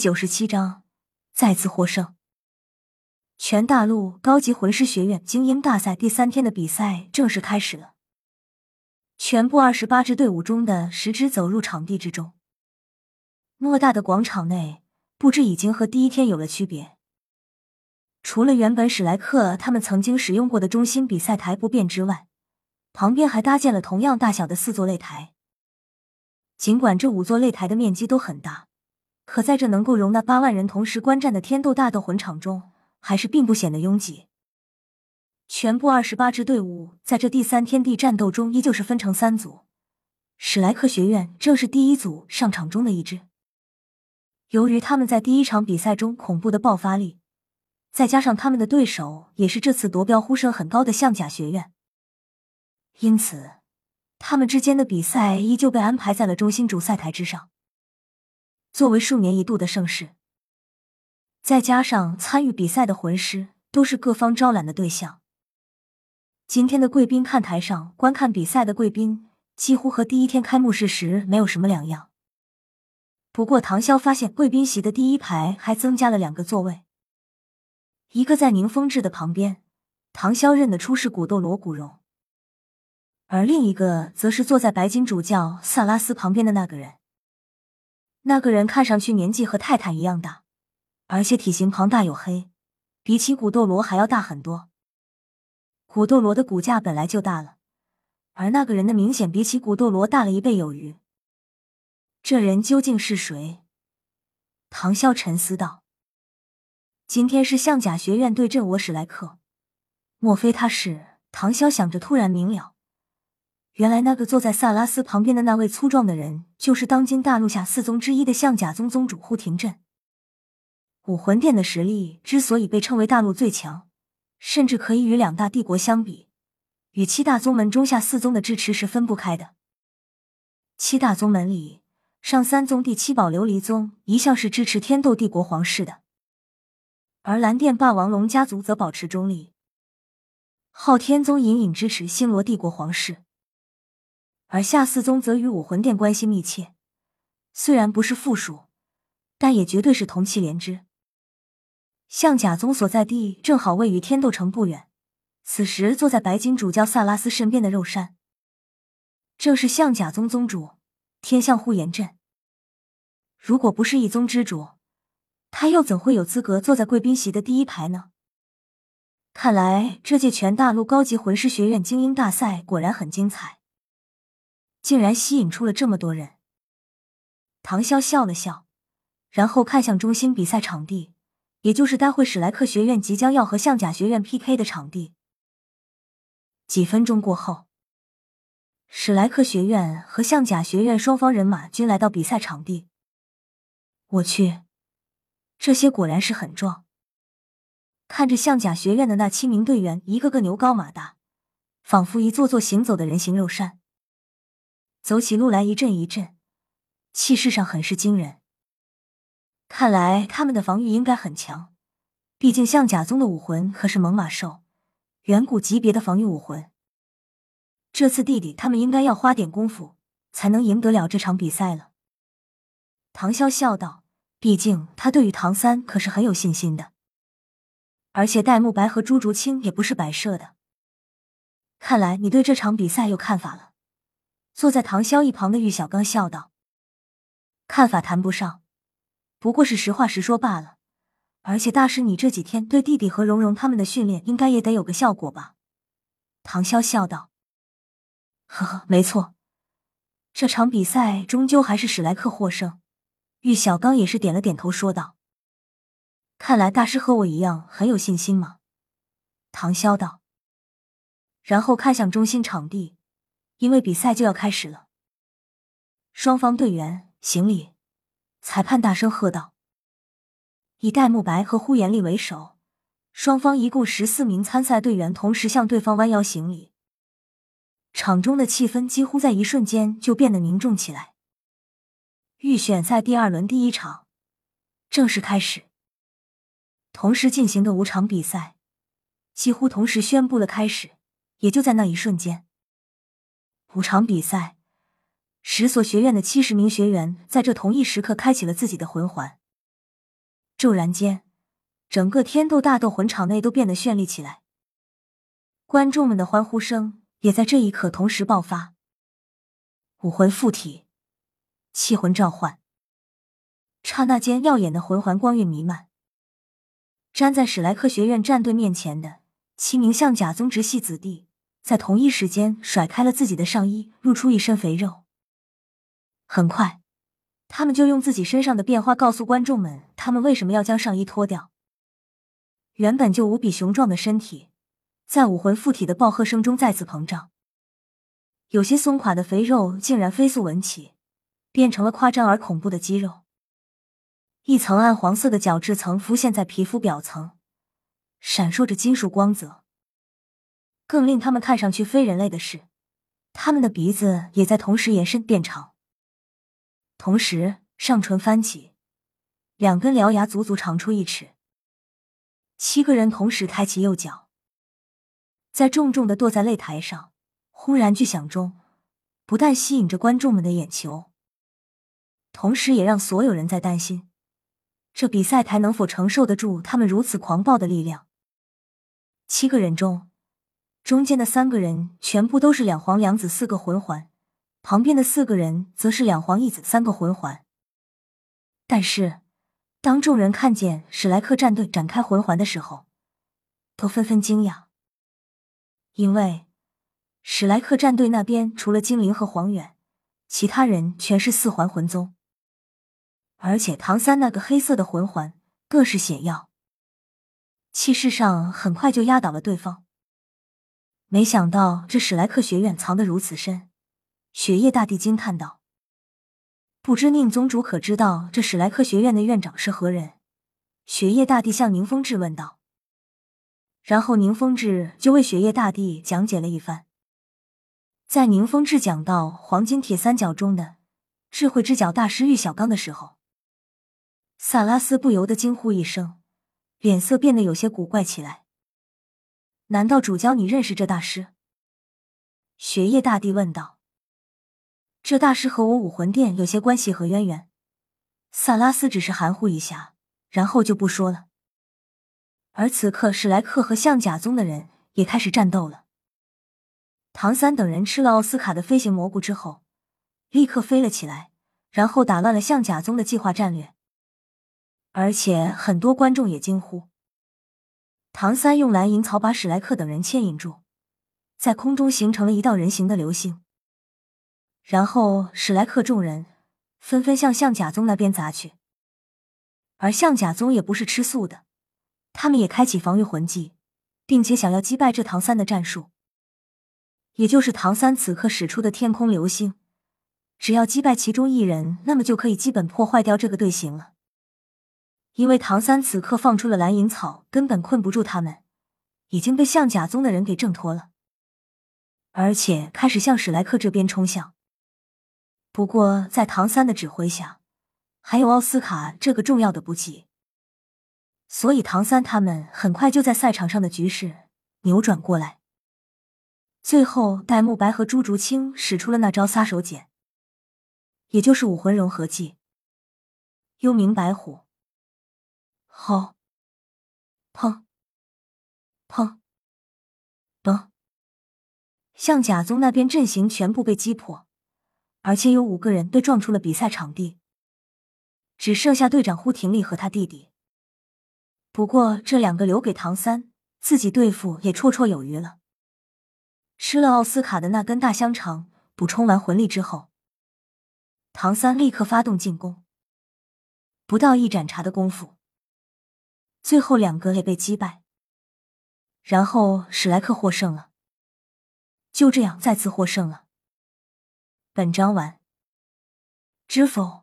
九十七章再次获胜。全大陆高级魂师学院精英大赛第三天的比赛正式开始了。全部二十八支队伍中的十支走入场地之中。偌大的广场内，布置已经和第一天有了区别。除了原本史莱克他们曾经使用过的中心比赛台不变之外，旁边还搭建了同样大小的四座擂台。尽管这五座擂台的面积都很大。可在这能够容纳八万人同时观战的天斗大斗魂场中，还是并不显得拥挤。全部二十八支队伍在这第三天地战斗中，依旧是分成三组。史莱克学院正是第一组上场中的一支。由于他们在第一场比赛中恐怖的爆发力，再加上他们的对手也是这次夺标呼声很高的象甲学院，因此他们之间的比赛依旧被安排在了中心主赛台之上。作为数年一度的盛事，再加上参与比赛的魂师都是各方招揽的对象，今天的贵宾看台上观看比赛的贵宾几乎和第一天开幕式时没有什么两样。不过，唐潇发现贵宾席的第一排还增加了两个座位，一个在宁风致的旁边，唐潇认得出是古斗罗古荣，而另一个则是坐在白金主教萨拉斯旁边的那个人。那个人看上去年纪和泰坦一样大，而且体型庞大黝黑，比起古斗罗还要大很多。古斗罗的骨架本来就大了，而那个人的明显比起古斗罗大了一倍有余。这人究竟是谁？唐啸沉思道：“今天是象甲学院对阵我史莱克，莫非他是？”唐潇想着，突然明了。原来那个坐在萨拉斯旁边的那位粗壮的人，就是当今大陆下四宗之一的象甲宗宗主呼廷震。武魂殿的实力之所以被称为大陆最强，甚至可以与两大帝国相比，与七大宗门中下四宗的支持是分不开的。七大宗门里，上三宗第七宝琉璃宗一向是支持天斗帝国皇室的，而蓝电霸王龙家族则保持中立，昊天宗隐隐支持星罗帝国皇室。而下四宗则与武魂殿关系密切，虽然不是附属，但也绝对是同气连枝。象甲宗所在地正好位于天斗城不远，此时坐在白金主教萨拉斯身边的肉山，正是象甲宗宗主天象护炎阵。如果不是一宗之主，他又怎会有资格坐在贵宾席的第一排呢？看来这届全大陆高级魂师学院精英大赛果然很精彩。竟然吸引出了这么多人。唐潇笑了笑，然后看向中心比赛场地，也就是待会史莱克学院即将要和象甲学院 PK 的场地。几分钟过后，史莱克学院和象甲学院双方人马均来到比赛场地。我去，这些果然是很壮。看着象甲学院的那七名队员，一个个牛高马大，仿佛一座座行走的人形肉山。走起路来一阵一阵，气势上很是惊人。看来他们的防御应该很强，毕竟象甲宗的武魂可是猛犸兽，远古级别的防御武魂。这次弟弟他们应该要花点功夫，才能赢得了这场比赛了。唐潇笑道：“毕竟他对于唐三可是很有信心的，而且戴沐白和朱竹清也不是摆设的。看来你对这场比赛有看法了。”坐在唐潇一旁的玉小刚笑道：“看法谈不上，不过是实话实说罢了。而且大师，你这几天对弟弟和蓉蓉他们的训练，应该也得有个效果吧？”唐潇笑道：“呵呵，没错，这场比赛终究还是史莱克获胜。”玉小刚也是点了点头，说道：“看来大师和我一样很有信心嘛。”唐潇道，然后看向中心场地。因为比赛就要开始了，双方队员行礼。裁判大声喝道：“以戴沐白和呼延丽为首，双方一共十四名参赛队员同时向对方弯腰行礼。”场中的气氛几乎在一瞬间就变得凝重起来。预选赛第二轮第一场正式开始，同时进行的五场比赛几乎同时宣布了开始，也就在那一瞬间。五场比赛，十所学院的七十名学员在这同一时刻开启了自己的魂环。骤然间，整个天斗大斗魂场内都变得绚丽起来，观众们的欢呼声也在这一刻同时爆发。武魂附体，气魂召唤，刹那间，耀眼的魂环光晕弥漫。站在史莱克学院战队面前的七名象甲宗直系子弟，在同一时间甩开了自己的上衣，露出一身肥肉。很快。他们就用自己身上的变化告诉观众们，他们为什么要将上衣脱掉。原本就无比雄壮的身体，在武魂附体的暴喝声中再次膨胀，有些松垮的肥肉竟然飞速纹起，变成了夸张而恐怖的肌肉。一层暗黄色的角质层浮现在皮肤表层，闪烁着金属光泽。更令他们看上去非人类的是，他们的鼻子也在同时延伸变长。同时，上唇翻起，两根獠牙足足长出一尺。七个人同时抬起右脚，在重重的跺在擂台上，轰然巨响中，不但吸引着观众们的眼球，同时也让所有人在担心，这比赛台能否承受得住他们如此狂暴的力量。七个人中，中间的三个人全部都是两黄两紫四个魂环。旁边的四个人则是两黄一紫三个魂环，但是当众人看见史莱克战队展开魂环的时候，都纷纷惊讶，因为史莱克战队那边除了精灵和黄远，其他人全是四环魂宗，而且唐三那个黑色的魂环更是显耀，气势上很快就压倒了对方。没想到这史莱克学院藏得如此深。雪夜大帝惊叹道：“不知宁宗主可知道这史莱克学院的院长是何人？”雪夜大帝向宁风致问道。然后宁风致就为雪夜大帝讲解了一番。在宁风致讲到黄金铁三角中的智慧之角大师玉小刚的时候，萨拉斯不由得惊呼一声，脸色变得有些古怪起来。“难道主教你认识这大师？”雪夜大帝问道。这大师和我武魂殿有些关系和渊源，萨拉斯只是含糊一下，然后就不说了。而此刻，史莱克和象甲宗的人也开始战斗了。唐三等人吃了奥斯卡的飞行蘑菇之后，立刻飞了起来，然后打乱了象甲宗的计划战略。而且很多观众也惊呼：唐三用蓝银草把史莱克等人牵引住，在空中形成了一道人形的流星。然后史莱克众人纷纷向象甲宗那边砸去，而象甲宗也不是吃素的，他们也开启防御魂技，并且想要击败这唐三的战术，也就是唐三此刻使出的天空流星，只要击败其中一人，那么就可以基本破坏掉这个队形了。因为唐三此刻放出了蓝银草，根本困不住他们，已经被象甲宗的人给挣脱了，而且开始向史莱克这边冲向。不过，在唐三的指挥下，还有奥斯卡这个重要的补给，所以唐三他们很快就在赛场上的局势扭转过来。最后，戴沐白和朱竹清使出了那招杀手锏，也就是武魂融合技——幽冥白虎。吼！砰！砰！嘣！象甲宗那边阵型全部被击破。而且有五个人被撞出了比赛场地，只剩下队长呼廷力和他弟弟。不过这两个留给唐三自己对付也绰绰有余了。吃了奥斯卡的那根大香肠，补充完魂力之后，唐三立刻发动进攻。不到一盏茶的功夫，最后两个也被击败，然后史莱克获胜了。就这样再次获胜了。本章完。知否？